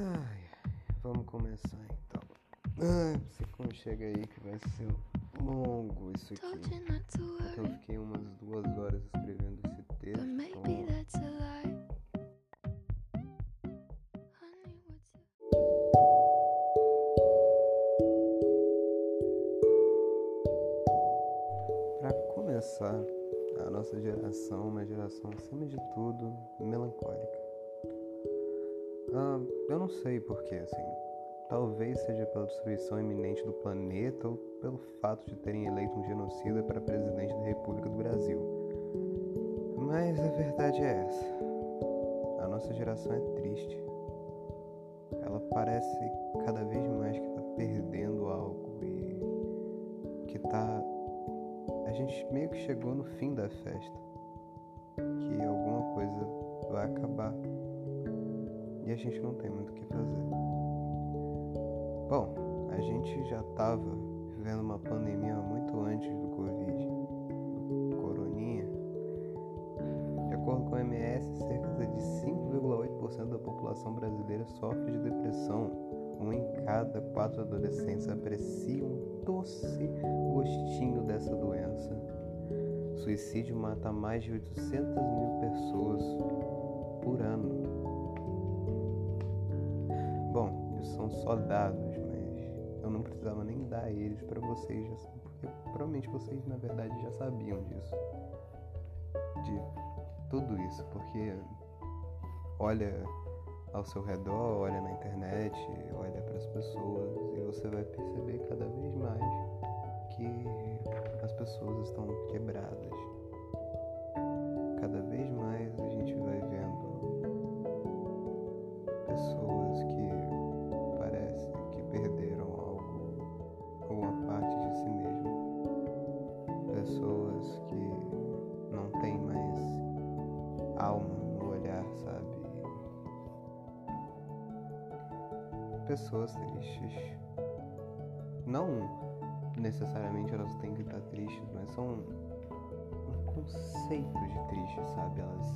Ai, vamos começar então. Ai, você chega aí que vai ser longo isso aqui. Porque eu fiquei umas duas horas escrevendo esse texto. maybe Então, that's a lie. Honey, what's your pra começar, a nossa geração é uma geração, acima de tudo, melancólica. Ah, eu não sei porquê, assim. Talvez seja pela destruição iminente do planeta ou pelo fato de terem eleito um genocida para presidente da República do Brasil. Mas a verdade é essa. A nossa geração é triste. Ela parece cada vez mais que está perdendo algo e que tá. A gente meio que chegou no fim da festa. Que alguma coisa vai acabar. E a gente não tem muito o que fazer. Bom, a gente já estava vivendo uma pandemia muito antes do Covid, do Coroninha. De acordo com a OMS, cerca de 5,8% da população brasileira sofre de depressão. Um em cada quatro adolescentes aprecia um doce gostinho dessa doença. Suicídio mata mais de 800 mil pessoas por ano. Só dados, mas eu não precisava nem dar eles para vocês, porque provavelmente vocês na verdade já sabiam disso. De tudo isso, porque olha ao seu redor, olha na internet, olha para as pessoas e você vai perceber cada vez mais que as pessoas estão quebradas. Cada vez mais a gente vai vendo pessoas Pessoas tristes. Não necessariamente elas têm que estar tristes, mas são um conceito de triste, sabe? Elas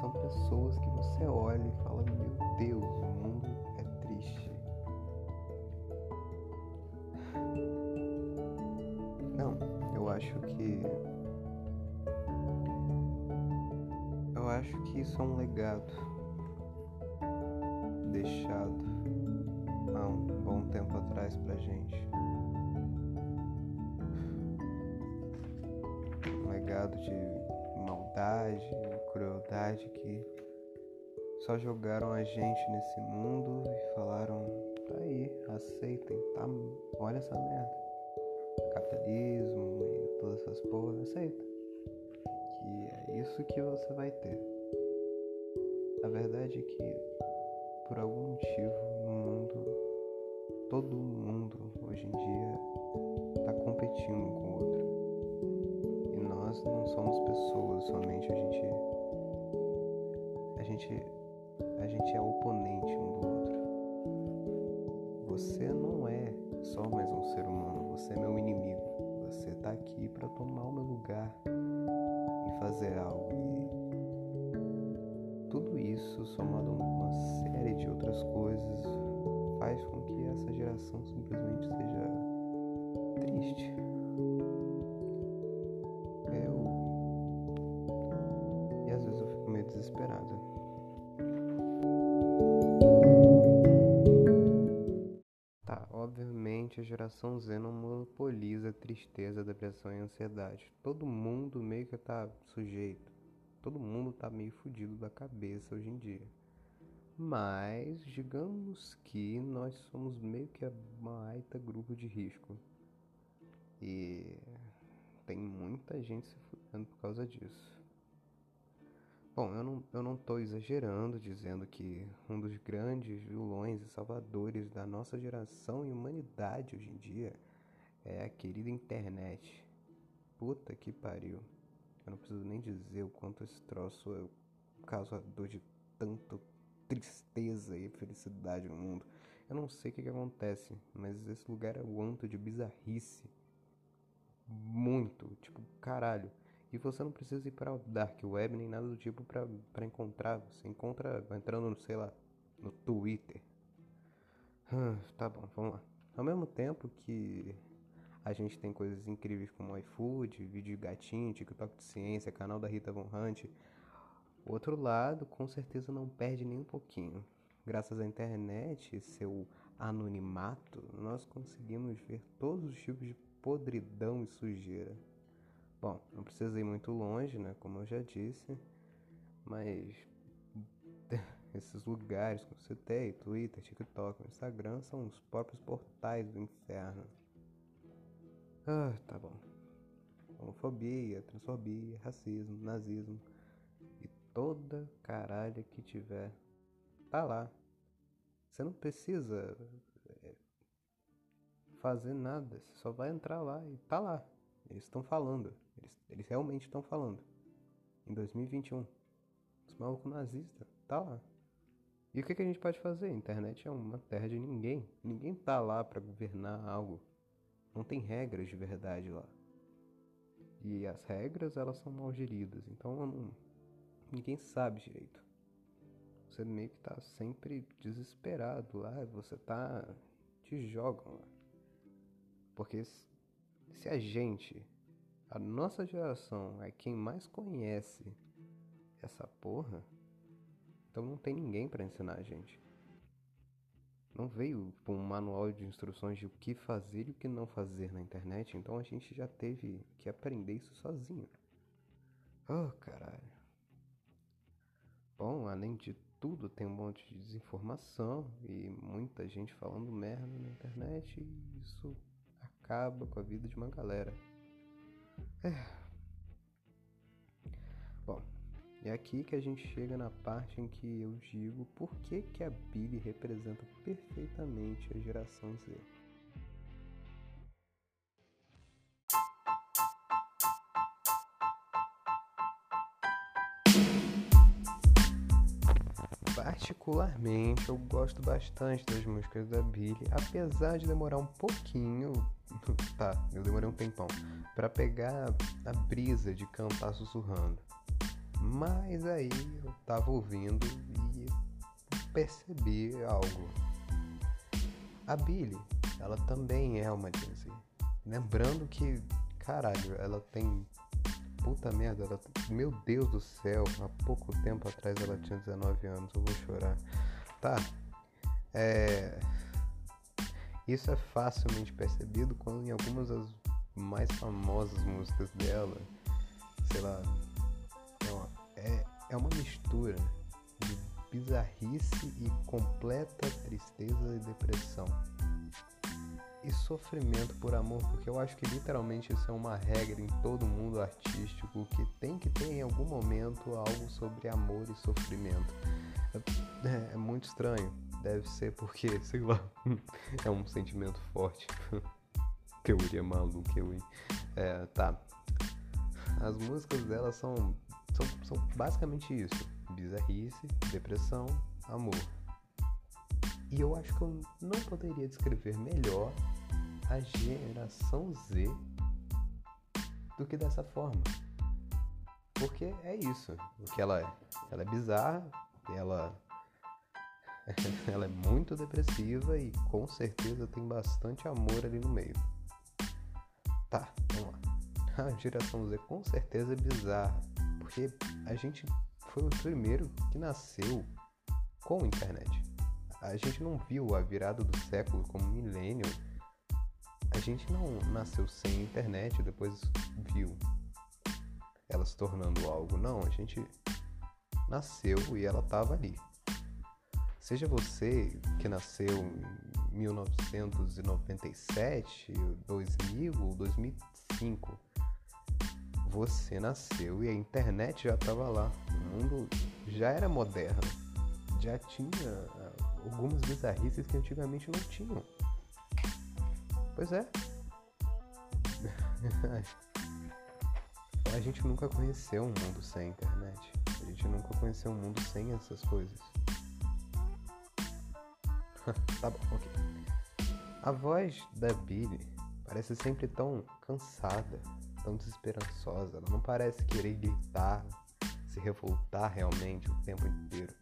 são pessoas que você olha e fala: Meu Deus, o mundo é triste. Não, eu acho que. Eu acho que isso é um legado deixado um bom tempo atrás pra gente. Um legado de maldade, crueldade que só jogaram a gente nesse mundo e falaram: tá aí, aceitem, tá? Olha essa merda. Capitalismo e todas essas porras, aceita. Que é isso que você vai ter. A verdade é que, por algum motivo, no mundo, todo mundo hoje em dia tá competindo com o outro. E nós não somos pessoas somente, a gente a gente a gente é oponente um do outro. Você não é só mais um ser humano, você é meu inimigo. Você tá aqui para tomar o meu lugar e fazer algo. E tudo isso, somado geração simplesmente seja triste. Eu. E às vezes eu fico meio desesperado. Tá, obviamente a geração Z não monopoliza tristeza, depressão e ansiedade. Todo mundo meio que tá sujeito. Todo mundo tá meio fudido da cabeça hoje em dia. Mas digamos que nós somos meio que a baita grupo de risco. E tem muita gente se fudendo por causa disso. Bom, eu não, eu não tô exagerando dizendo que um dos grandes vilões e salvadores da nossa geração e humanidade hoje em dia é a querida internet. Puta que pariu. Eu não preciso nem dizer o quanto esse troço é causador de tanto tristeza e felicidade no mundo. Eu não sei o que, que acontece, mas esse lugar é o anto de bizarrice. Muito. Tipo, caralho. E você não precisa ir para Dark Web nem nada do tipo para encontrar. Você encontra entrando, no, sei lá, no Twitter. Ah, tá bom, vamos lá. Ao mesmo tempo que a gente tem coisas incríveis como iFood, vídeo gatinho, TikTok de ciência, canal da Rita Von Hunt, o outro lado com certeza não perde nem um pouquinho. Graças à internet e seu anonimato, nós conseguimos ver todos os tipos de podridão e sujeira. Bom, não precisa ir muito longe, né? Como eu já disse, mas esses lugares que eu citei, Twitter, TikTok, Instagram, são os próprios portais do inferno. Ah, tá bom. Homofobia, transfobia, racismo, nazismo toda caralha que tiver, tá lá. Você não precisa é, fazer nada, você só vai entrar lá e tá lá. Eles estão falando, eles, eles realmente estão falando. Em 2021, os malucos nazistas, tá lá. E o que, que a gente pode fazer? A internet é uma terra de ninguém. Ninguém tá lá para governar algo. Não tem regras de verdade lá. E as regras, elas são mal geridas. Então, não, ninguém sabe direito. Você meio que tá sempre desesperado lá. Você tá... Te jogam lá. Porque se a gente, a nossa geração, é quem mais conhece essa porra, então não tem ninguém para ensinar a gente. Não veio um manual de instruções de o que fazer e o que não fazer na internet, então a gente já teve que aprender isso sozinho. Oh, caralho. Bom, além de tudo, tem um monte de desinformação e muita gente falando merda na internet e isso acaba com a vida de uma galera. É. Bom, é aqui que a gente chega na parte em que eu digo por que, que a Billy representa perfeitamente a geração Z. Particularmente, eu gosto bastante das músicas da Billy, apesar de demorar um pouquinho, tá, eu demorei um tempão, para pegar a brisa de cantar sussurrando. Mas aí eu tava ouvindo e percebi algo. A Billy, ela também é uma Gen Z. Lembrando que, caralho, ela tem. Puta merda, ela... meu Deus do céu, há pouco tempo atrás ela tinha 19 anos, eu vou chorar. Tá, é. Isso é facilmente percebido quando em algumas das mais famosas músicas dela, sei lá, é, é uma mistura de bizarrice e completa tristeza e depressão. E sofrimento por amor, porque eu acho que literalmente isso é uma regra em todo mundo artístico que tem que ter em algum momento algo sobre amor e sofrimento. É, é muito estranho, deve ser porque, sei lá, é um sentimento forte. Teoria maluca, eu, é, tá. As músicas dela são são, são basicamente isso: bizarrice, depressão, amor. E eu acho que eu não poderia descrever melhor a geração Z do que dessa forma. Porque é isso, o que ela é. Ela é bizarra, ela ela é muito depressiva e com certeza tem bastante amor ali no meio. Tá, vamos lá. A geração Z com certeza é bizarra, porque a gente foi o primeiro que nasceu com internet. A gente não viu a virada do século como milênio. A gente não nasceu sem internet e depois viu ela se tornando algo. Não, a gente nasceu e ela estava ali. Seja você que nasceu em 1997, 2000 ou 2005 você nasceu e a internet já estava lá. O mundo já era moderno. Já tinha algumas bizarrices que antigamente não tinham. Pois é. a gente nunca conheceu um mundo sem internet. A gente nunca conheceu um mundo sem essas coisas. tá bom, ok. A voz da Billy parece sempre tão cansada, tão desesperançosa. Ela não parece querer gritar, se revoltar realmente o tempo inteiro.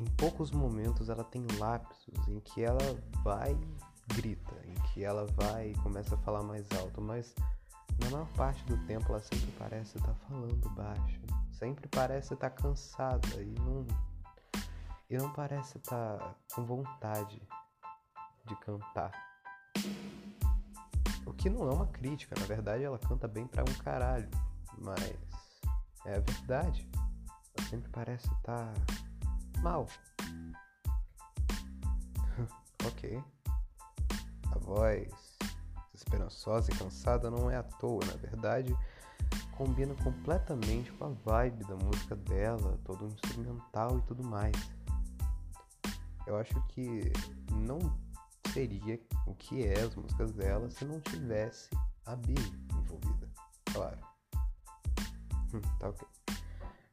Em poucos momentos ela tem lapsos em que ela vai grita, em que ela vai e começa a falar mais alto, mas na maior parte do tempo ela sempre parece estar falando baixo, sempre parece estar cansada e não e não parece estar com vontade de cantar. O que não é uma crítica, na verdade ela canta bem pra um caralho, mas é a verdade. Ela sempre parece estar mal. ok. A voz esperançosa e cansada não é à toa, na verdade, combina completamente com a vibe da música dela, todo o instrumental e tudo mais. Eu acho que não seria o que é as músicas dela se não tivesse a Billy envolvida, claro. Hum, tá ok.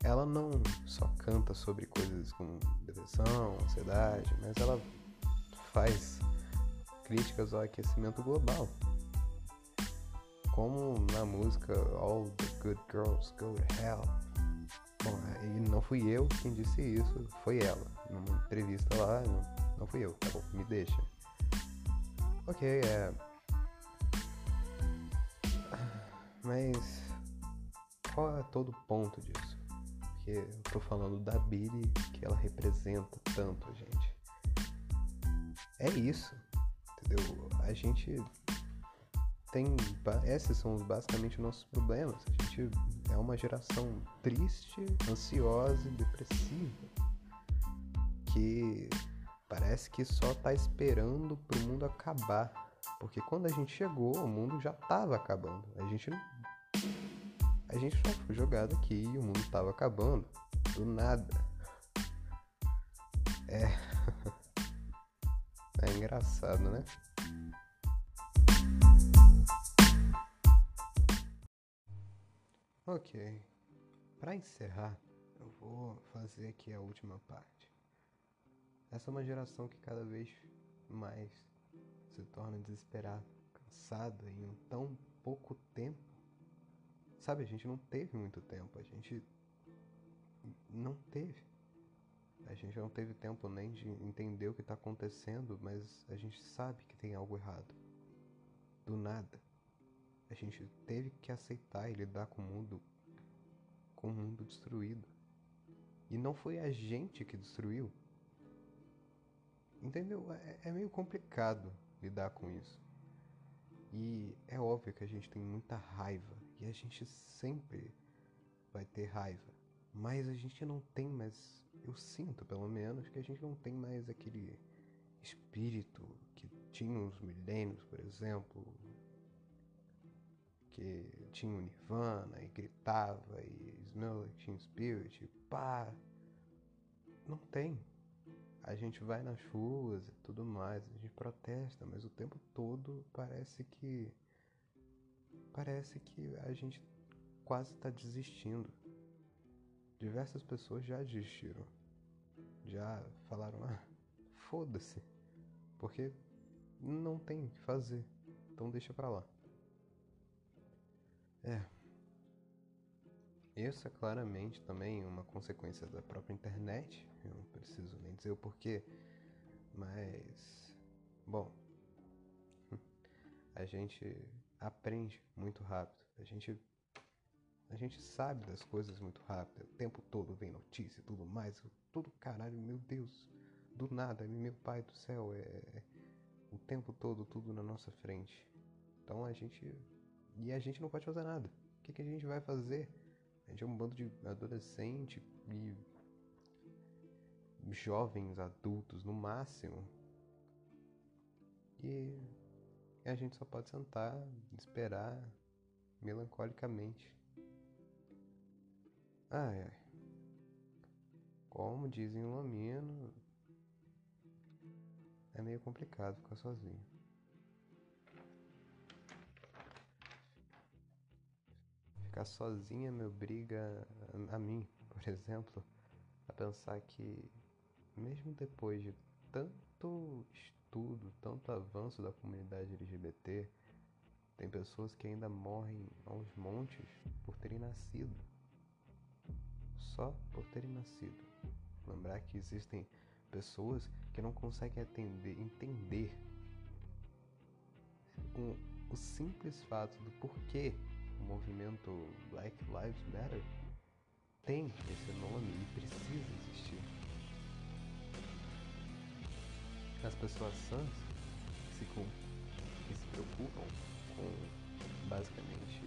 Ela não só canta sobre coisas como depressão, ansiedade, mas ela faz críticas ao aquecimento global. Como na música All the Good Girls Go to Hell. Bom, e não fui eu quem disse isso, foi ela. Numa entrevista lá, não, não fui eu, tá bom, me deixa. Ok, é. Mas qual é todo o ponto disso? Porque eu tô falando da Billy que ela representa tanto a gente. É isso, entendeu? A gente tem. Esses são basicamente nossos problemas. A gente é uma geração triste, ansiosa e depressiva. Que parece que só tá esperando pro mundo acabar. Porque quando a gente chegou, o mundo já tava acabando. A gente. A gente só foi jogado aqui e o mundo tava acabando. Do nada. É. É engraçado, né? Ok. Para encerrar, eu vou fazer aqui a última parte. Essa é uma geração que cada vez mais se torna desesperada, cansada em um tão pouco tempo. Sabe, a gente não teve muito tempo, a gente não teve. A gente não teve tempo nem de entender o que está acontecendo, mas a gente sabe que tem algo errado. Do nada. A gente teve que aceitar e lidar com o mundo com o mundo destruído. E não foi a gente que destruiu. Entendeu? É, é meio complicado lidar com isso. E é óbvio que a gente tem muita raiva. E a gente sempre vai ter raiva. Mas a gente não tem mais. Eu sinto, pelo menos, que a gente não tem mais aquele espírito que tinha os milênios, por exemplo, que tinha o Nirvana e gritava e Smell Like Teen Spirit, e pá. Não tem. A gente vai nas ruas e tudo mais, a gente protesta, mas o tempo todo parece que. Parece que a gente quase está desistindo. Diversas pessoas já desistiram. Já falaram, ah, foda-se. Porque não tem o que fazer. Então deixa pra lá. É. Isso é claramente também uma consequência da própria internet. Eu não preciso nem dizer o porquê. Mas. Bom. A gente aprende muito rápido. A gente. A gente sabe das coisas muito rápido. O tempo todo vem notícia e tudo mais. Tudo caralho, meu Deus. Do nada, meu pai do céu. É. O tempo todo, tudo na nossa frente. Então a gente e a gente não pode fazer nada. O que, que a gente vai fazer? A gente é um bando de adolescente e jovens adultos no máximo. E a gente só pode sentar, esperar melancolicamente. Ai, ai. Como dizem o Lamino, é meio complicado ficar sozinho. ficar sozinha me obriga a, a mim, por exemplo, a pensar que mesmo depois de tanto estudo, tanto avanço da comunidade LGBT, tem pessoas que ainda morrem aos montes por terem nascido. Só por terem nascido. Lembrar que existem pessoas que não conseguem atender, entender um, o simples fato do porquê o movimento Black Lives Matter tem esse nome e precisa existir. As pessoas sãs que se, que se preocupam com basicamente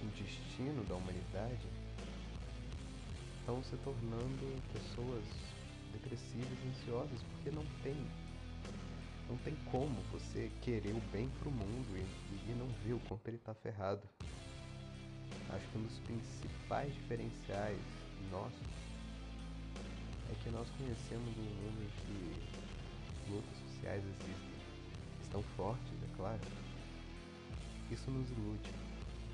o destino da humanidade estão se tornando pessoas depressivas e ansiosas porque não tem não tem como você querer o bem pro mundo e, e não ver o quanto ele tá ferrado. Acho que um dos principais diferenciais nossos é que nós conhecemos um mundo que lutas sociais existem, estão fortes, é claro. Isso nos ilude,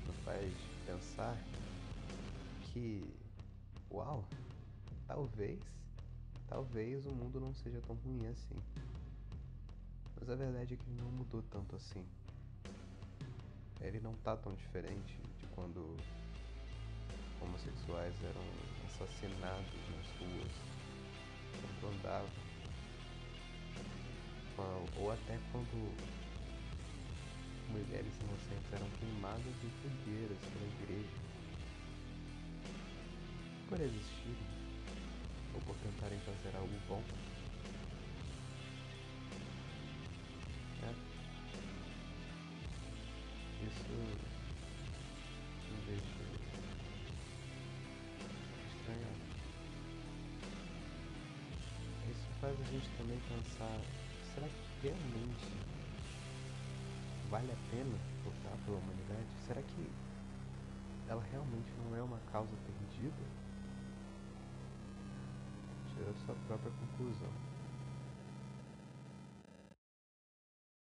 nos faz pensar que, uau, talvez, talvez o mundo não seja tão ruim assim. Mas a verdade é que ele não mudou tanto assim. Ele não tá tão diferente de quando homossexuais eram assassinados nas ruas, quando andavam. Ou até quando mulheres inocentes eram queimadas em fogueiras pela igreja. Por existirem, ou por tentarem fazer algo bom. isso não deixa estranhar. Isso faz a gente também pensar, será que realmente vale a pena lutar pela humanidade? Será que ela realmente não é uma causa perdida? Tira a sua própria conclusão.